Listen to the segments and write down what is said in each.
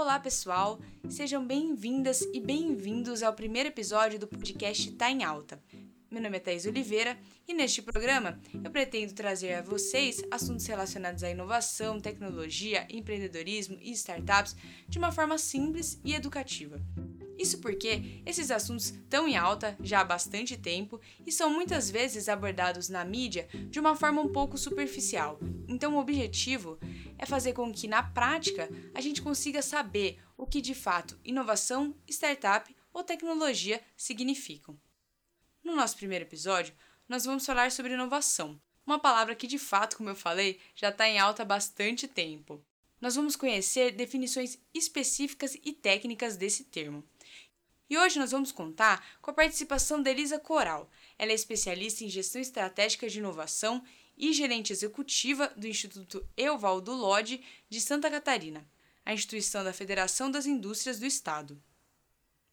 Olá, pessoal! Sejam bem-vindas e bem-vindos ao primeiro episódio do podcast Tá em Alta. Meu nome é Thais Oliveira e neste programa eu pretendo trazer a vocês assuntos relacionados à inovação, tecnologia, empreendedorismo e startups de uma forma simples e educativa. Isso porque esses assuntos estão em alta já há bastante tempo e são muitas vezes abordados na mídia de uma forma um pouco superficial. Então, o objetivo é fazer com que, na prática, a gente consiga saber o que de fato inovação, startup ou tecnologia significam. No nosso primeiro episódio, nós vamos falar sobre inovação, uma palavra que de fato, como eu falei, já está em alta há bastante tempo. Nós vamos conhecer definições específicas e técnicas desse termo. E hoje nós vamos contar com a participação da Elisa Coral. Ela é especialista em gestão estratégica de inovação e gerente executiva do Instituto Euvaldo Lodge de Santa Catarina, a instituição da Federação das Indústrias do Estado.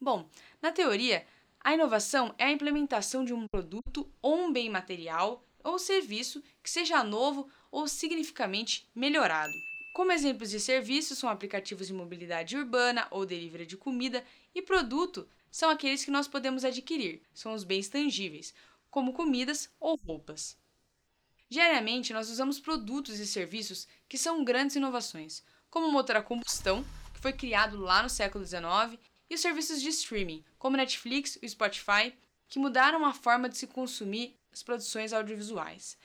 Bom, na teoria, a inovação é a implementação de um produto ou um bem material ou serviço que seja novo ou significativamente melhorado. Como exemplos de serviços são aplicativos de mobilidade urbana ou delivery de comida e produto são aqueles que nós podemos adquirir, são os bens tangíveis, como comidas ou roupas. Diariamente, nós usamos produtos e serviços que são grandes inovações, como o motor a combustão, que foi criado lá no século XIX, e os serviços de streaming, como Netflix e Spotify, que mudaram a forma de se consumir as produções audiovisuais.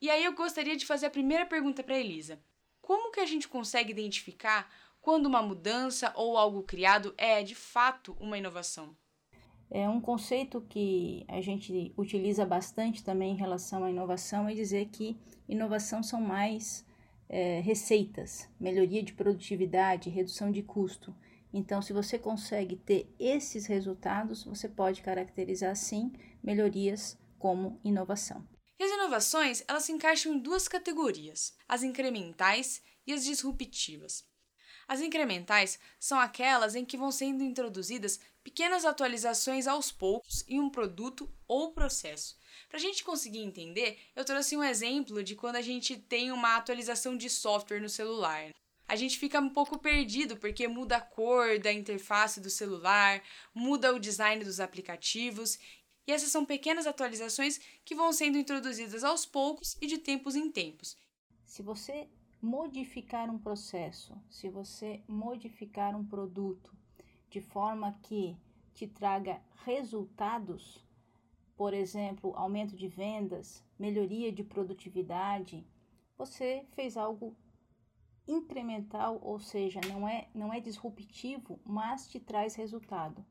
E aí eu gostaria de fazer a primeira pergunta para Elisa. Como que a gente consegue identificar quando uma mudança ou algo criado é de fato uma inovação? É um conceito que a gente utiliza bastante também em relação à inovação é dizer que inovação são mais é, receitas, melhoria de produtividade, redução de custo. Então, se você consegue ter esses resultados, você pode caracterizar sim melhorias como inovação. E as inovações, elas se encaixam em duas categorias: as incrementais e as disruptivas. As incrementais são aquelas em que vão sendo introduzidas pequenas atualizações aos poucos em um produto ou processo. Para a gente conseguir entender, eu trouxe um exemplo de quando a gente tem uma atualização de software no celular. A gente fica um pouco perdido porque muda a cor da interface do celular, muda o design dos aplicativos, e essas são pequenas atualizações que vão sendo introduzidas aos poucos e de tempos em tempos. Se você modificar um processo, se você modificar um produto de forma que te traga resultados, por exemplo, aumento de vendas, melhoria de produtividade, você fez algo incremental, ou seja, não é, não é disruptivo, mas te traz resultado.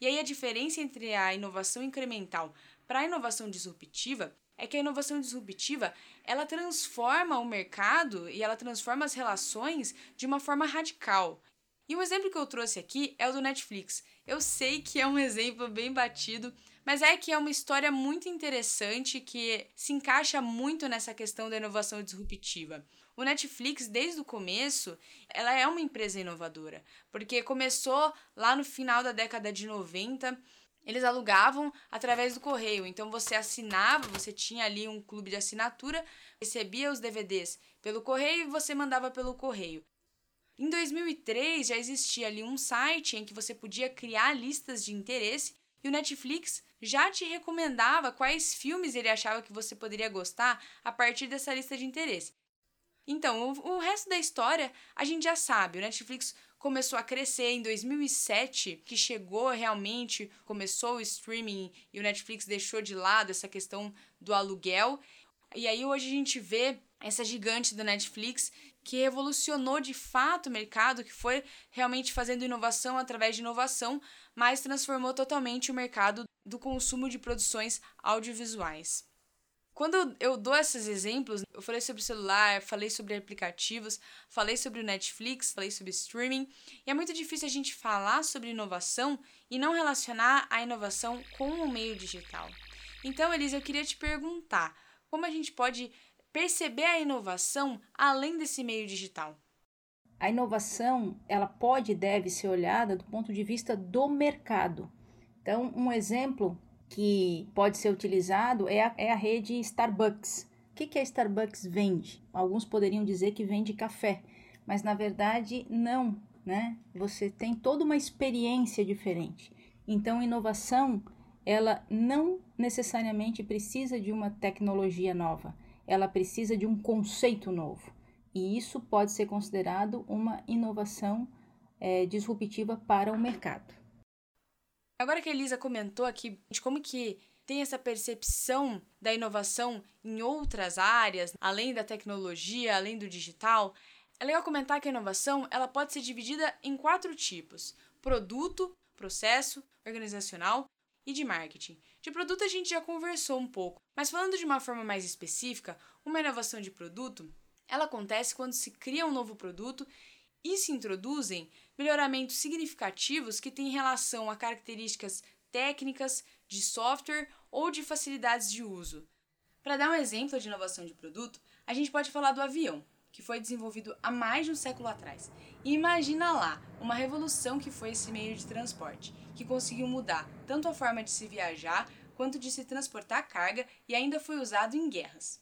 E aí a diferença entre a inovação incremental para a inovação disruptiva é que a inovação disruptiva ela transforma o mercado e ela transforma as relações de uma forma radical. E um exemplo que eu trouxe aqui é o do Netflix. Eu sei que é um exemplo bem batido, mas é que é uma história muito interessante que se encaixa muito nessa questão da inovação disruptiva. O Netflix, desde o começo, ela é uma empresa inovadora, porque começou lá no final da década de 90 eles alugavam através do correio. Então você assinava, você tinha ali um clube de assinatura, recebia os DVDs pelo correio e você mandava pelo correio. Em 2003 já existia ali um site em que você podia criar listas de interesse e o Netflix já te recomendava quais filmes ele achava que você poderia gostar a partir dessa lista de interesse. Então, o, resto da história a gente já sabe. O Netflix começou a crescer em 2007, que chegou realmente, começou o streaming e o Netflix deixou de lado essa questão do aluguel. E aí hoje a gente vê essa gigante da Netflix que revolucionou de fato o mercado, que foi realmente fazendo inovação através de inovação, mas transformou totalmente o mercado do consumo de produções audiovisuais. Quando eu dou esses exemplos, eu falei sobre celular, falei sobre aplicativos, falei sobre o Netflix, falei sobre streaming, e é muito difícil a gente falar sobre inovação e não relacionar a inovação com o meio digital. Então, Elisa, eu queria te perguntar, como a gente pode perceber a inovação além desse meio digital? A inovação, ela pode e deve ser olhada do ponto de vista do mercado. Então, um exemplo que pode ser utilizado é a, é a rede Starbucks. O que, que a Starbucks vende? Alguns poderiam dizer que vende café, mas na verdade não. né? Você tem toda uma experiência diferente. Então, inovação, ela não necessariamente precisa de uma tecnologia nova, ela precisa de um conceito novo. E isso pode ser considerado uma inovação é, disruptiva para o mercado. Agora que a Elisa comentou aqui de como que tem essa percepção da inovação em outras áreas, além da tecnologia, além do digital, é legal comentar que a inovação ela pode ser dividida em quatro tipos: produto, processo, organizacional e de marketing. De produto a gente já conversou um pouco, mas falando de uma forma mais específica, uma inovação de produto, ela acontece quando se cria um novo produto e se introduzem melhoramentos significativos que têm relação a características técnicas, de software ou de facilidades de uso. Para dar um exemplo de inovação de produto, a gente pode falar do avião, que foi desenvolvido há mais de um século atrás. E imagina lá uma revolução que foi esse meio de transporte, que conseguiu mudar tanto a forma de se viajar quanto de se transportar carga e ainda foi usado em guerras.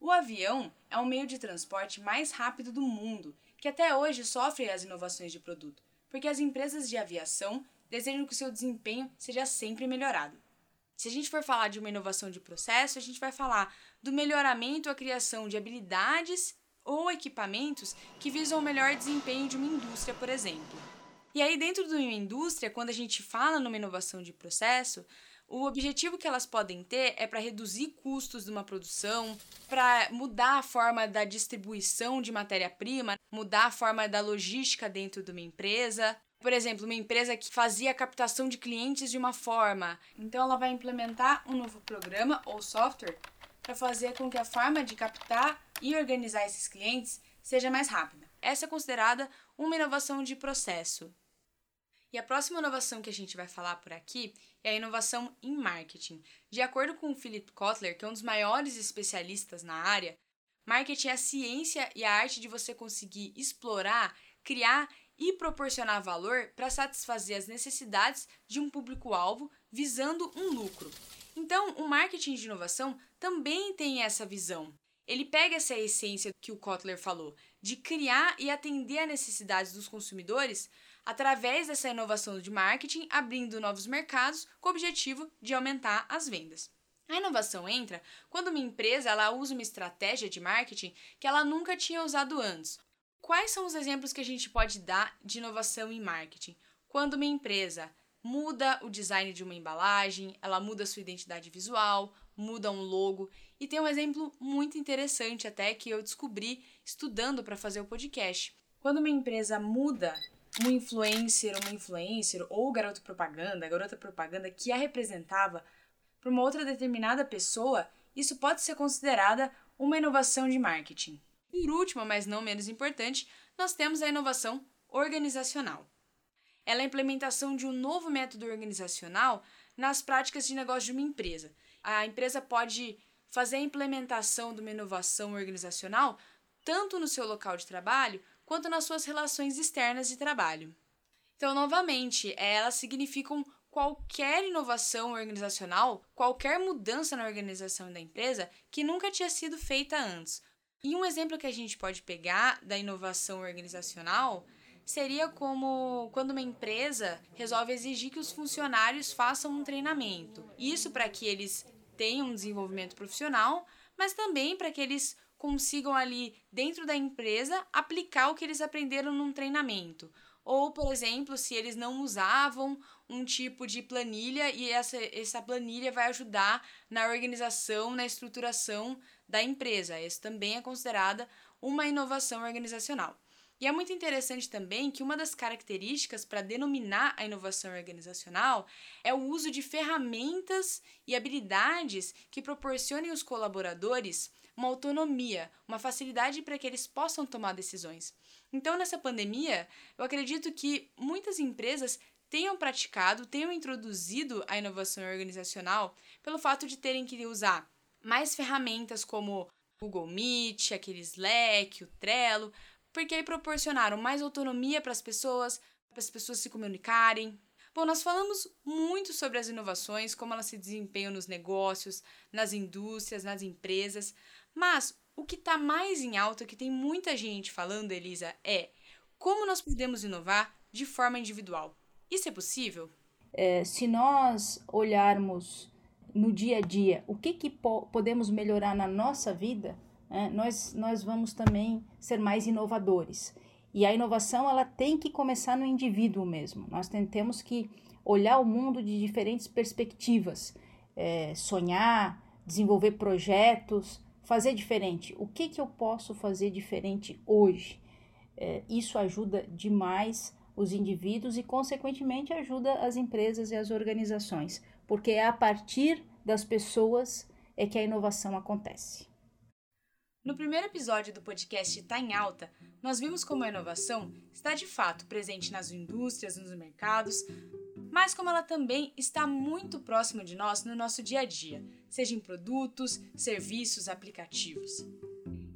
O avião é o meio de transporte mais rápido do mundo, que até hoje sofre as inovações de produto, porque as empresas de aviação desejam que o seu desempenho seja sempre melhorado. Se a gente for falar de uma inovação de processo, a gente vai falar do melhoramento a criação de habilidades ou equipamentos que visam o melhor desempenho de uma indústria, por exemplo. E aí, dentro de uma indústria, quando a gente fala numa inovação de processo, o objetivo que elas podem ter é para reduzir custos de uma produção, para mudar a forma da distribuição de matéria-prima, mudar a forma da logística dentro de uma empresa, por exemplo, uma empresa que fazia a captação de clientes de uma forma, então ela vai implementar um novo programa ou software para fazer com que a forma de captar e organizar esses clientes seja mais rápida. Essa é considerada uma inovação de processo. E a próxima inovação que a gente vai falar por aqui é a inovação em marketing. De acordo com o Philip Kotler, que é um dos maiores especialistas na área, marketing é a ciência e a arte de você conseguir explorar, criar e proporcionar valor para satisfazer as necessidades de um público-alvo visando um lucro. Então, o marketing de inovação também tem essa visão. Ele pega essa essência que o Kotler falou, de criar e atender às necessidades dos consumidores através dessa inovação de marketing, abrindo novos mercados com o objetivo de aumentar as vendas. A inovação entra quando uma empresa ela usa uma estratégia de marketing que ela nunca tinha usado antes, Quais são os exemplos que a gente pode dar de inovação em marketing? Quando uma empresa muda o design de uma embalagem, ela muda sua identidade visual, muda um logo. E tem um exemplo muito interessante até que eu descobri estudando para fazer o podcast. Quando uma empresa muda um influencer, uma influencer ou garoto propaganda, garota propaganda que a representava para uma outra determinada pessoa, isso pode ser considerada uma inovação de marketing. Por último, mas não menos importante, nós temos a inovação organizacional. Ela é a implementação de um novo método organizacional nas práticas de negócio de uma empresa. A empresa pode fazer a implementação de uma inovação organizacional tanto no seu local de trabalho quanto nas suas relações externas de trabalho. Então, novamente, elas significam qualquer inovação organizacional, qualquer mudança na organização da empresa que nunca tinha sido feita antes, e um exemplo que a gente pode pegar da inovação organizacional seria como quando uma empresa resolve exigir que os funcionários façam um treinamento. Isso para que eles tenham um desenvolvimento profissional, mas também para que eles consigam ali dentro da empresa aplicar o que eles aprenderam num treinamento. Ou, por exemplo, se eles não usavam um tipo de planilha e essa, essa planilha vai ajudar na organização, na estruturação da empresa. Isso também é considerada uma inovação organizacional. E é muito interessante também que uma das características para denominar a inovação organizacional é o uso de ferramentas e habilidades que proporcionem aos colaboradores uma autonomia, uma facilidade para que eles possam tomar decisões. Então, nessa pandemia, eu acredito que muitas empresas tenham praticado, tenham introduzido a inovação organizacional pelo fato de terem que usar mais ferramentas como Google Meet, aquele Slack, o Trello, porque aí proporcionaram mais autonomia para as pessoas, para as pessoas se comunicarem. Bom, nós falamos muito sobre as inovações, como elas se desempenham nos negócios, nas indústrias, nas empresas, mas o que está mais em alta, que tem muita gente falando, Elisa, é como nós podemos inovar de forma individual. Isso é possível? É, se nós olharmos no dia a dia o que, que po podemos melhorar na nossa vida, né, nós, nós vamos também ser mais inovadores. E a inovação ela tem que começar no indivíduo mesmo. Nós temos que olhar o mundo de diferentes perspectivas, é, sonhar, desenvolver projetos, fazer diferente. O que, que eu posso fazer diferente hoje? É, isso ajuda demais os indivíduos e, consequentemente, ajuda as empresas e as organizações, porque é a partir das pessoas é que a inovação acontece. No primeiro episódio do podcast Tá em Alta, nós vimos como a inovação está de fato presente nas indústrias, nos mercados, mas como ela também está muito próxima de nós no nosso dia a dia, seja em produtos, serviços, aplicativos.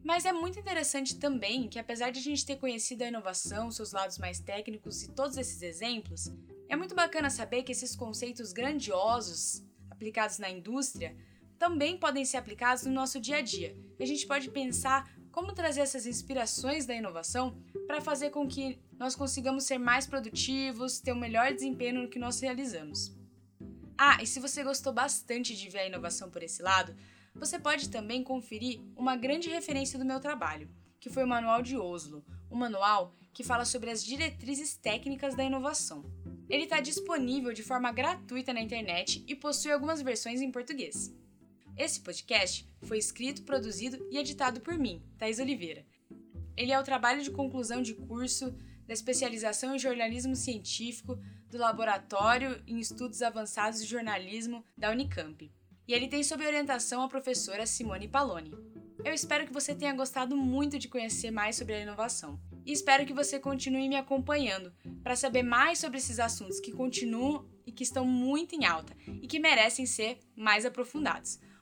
Mas é muito interessante também que, apesar de a gente ter conhecido a inovação, seus lados mais técnicos e todos esses exemplos, é muito bacana saber que esses conceitos grandiosos aplicados na indústria também podem ser aplicados no nosso dia a dia. A gente pode pensar como trazer essas inspirações da inovação para fazer com que nós consigamos ser mais produtivos, ter um melhor desempenho no que nós realizamos. Ah, e se você gostou bastante de ver a inovação por esse lado, você pode também conferir uma grande referência do meu trabalho, que foi o Manual de Oslo, um manual que fala sobre as diretrizes técnicas da inovação. Ele está disponível de forma gratuita na internet e possui algumas versões em português. Esse podcast foi escrito, produzido e editado por mim, Thais Oliveira. Ele é o trabalho de conclusão de curso da especialização em jornalismo científico do Laboratório em Estudos Avançados de Jornalismo da Unicamp e ele tem sob orientação a professora Simone Paloni. Eu espero que você tenha gostado muito de conhecer mais sobre a inovação e espero que você continue me acompanhando para saber mais sobre esses assuntos que continuam e que estão muito em alta e que merecem ser mais aprofundados.